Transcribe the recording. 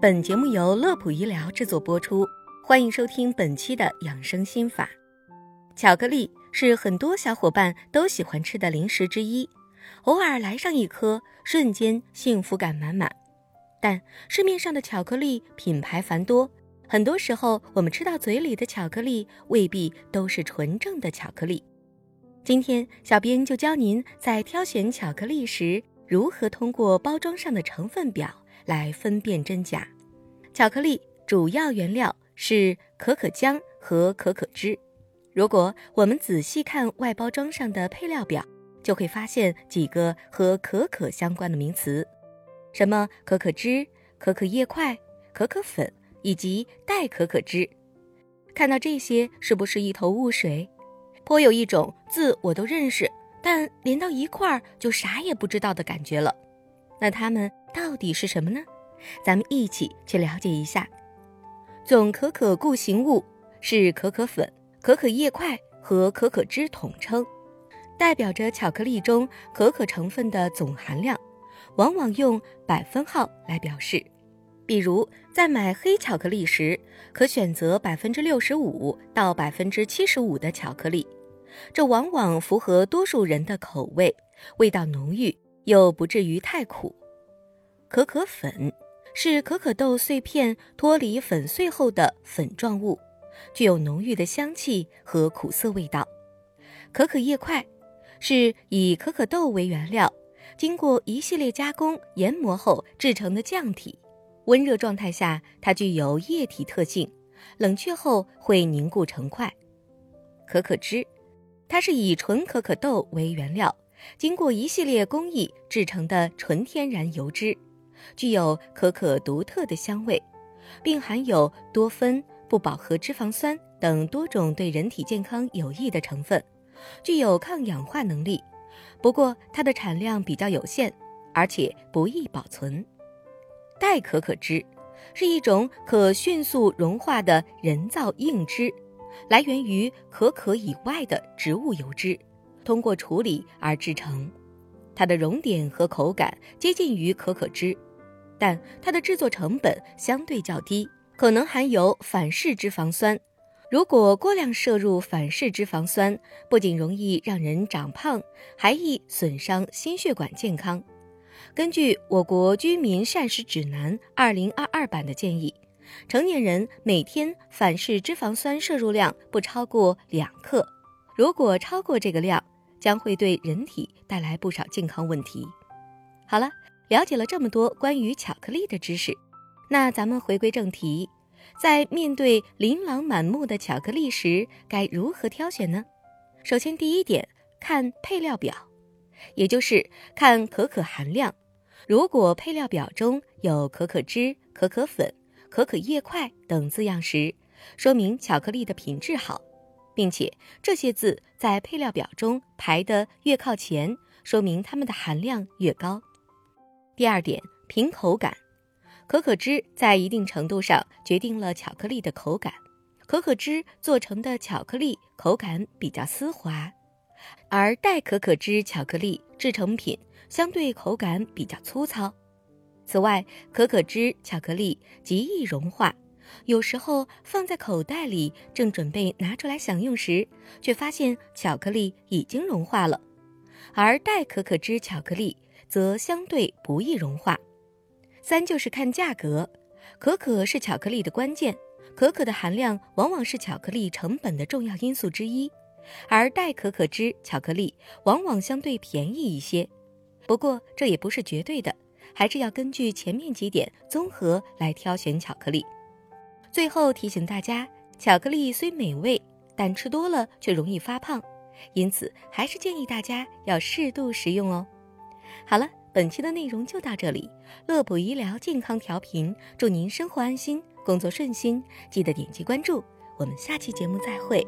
本节目由乐普医疗制作播出，欢迎收听本期的养生心法。巧克力是很多小伙伴都喜欢吃的零食之一，偶尔来上一颗，瞬间幸福感满满。但市面上的巧克力品牌繁多，很多时候我们吃到嘴里的巧克力未必都是纯正的巧克力。今天，小编就教您在挑选巧克力时，如何通过包装上的成分表。来分辨真假。巧克力主要原料是可可浆和可可脂。如果我们仔细看外包装上的配料表，就会发现几个和可可相关的名词，什么可可脂、可可叶块、可可粉以及代可可脂。看到这些，是不是一头雾水？颇有一种字我都认识，但连到一块儿就啥也不知道的感觉了。那它们到底是什么呢？咱们一起去了解一下。总可可固形物是可可粉、可可叶块和可可脂统称，代表着巧克力中可可成分的总含量，往往用百分号来表示。比如在买黑巧克力时，可选择百分之六十五到百分之七十五的巧克力，这往往符合多数人的口味，味道浓郁。又不至于太苦。可可粉是可可豆碎片脱离粉碎后的粉状物，具有浓郁的香气和苦涩味道。可可叶块是以可可豆为原料，经过一系列加工研磨后制成的浆体。温热状态下，它具有液体特性，冷却后会凝固成块。可可汁，它是以纯可可豆为原料。经过一系列工艺制成的纯天然油脂，具有可可独特的香味，并含有多酚、不饱和脂肪酸等多种对人体健康有益的成分，具有抗氧化能力。不过，它的产量比较有限，而且不易保存。代可可脂是一种可迅速融化的人造硬脂，来源于可可以外的植物油脂。通过处理而制成，它的熔点和口感接近于可可脂，但它的制作成本相对较低，可能含有反式脂肪酸。如果过量摄入反式脂肪酸，不仅容易让人长胖，还易损伤心血管健康。根据我国居民膳食指南（二零二二版）的建议，成年人每天反式脂肪酸摄入量不超过两克，如果超过这个量，将会对人体带来不少健康问题。好了，了解了这么多关于巧克力的知识，那咱们回归正题，在面对琳琅满目的巧克力时，该如何挑选呢？首先，第一点，看配料表，也就是看可可含量。如果配料表中有可可脂、可可粉、可可叶块等字样时，说明巧克力的品质好。并且这些字在配料表中排得越靠前，说明它们的含量越高。第二点，凭口感，可可脂在一定程度上决定了巧克力的口感。可可脂做成的巧克力口感比较丝滑，而代可可脂巧克力制成品相对口感比较粗糙。此外，可可脂巧克力极易融化。有时候放在口袋里，正准备拿出来享用时，却发现巧克力已经融化了。而代可可脂巧克力则相对不易融化。三就是看价格，可可是巧克力的关键，可可的含量往往是巧克力成本的重要因素之一，而代可可脂巧克力往往相对便宜一些。不过这也不是绝对的，还是要根据前面几点综合来挑选巧克力。最后提醒大家，巧克力虽美味，但吃多了却容易发胖，因此还是建议大家要适度食用哦。好了，本期的内容就到这里，乐普医疗健康调频，祝您生活安心，工作顺心，记得点击关注，我们下期节目再会。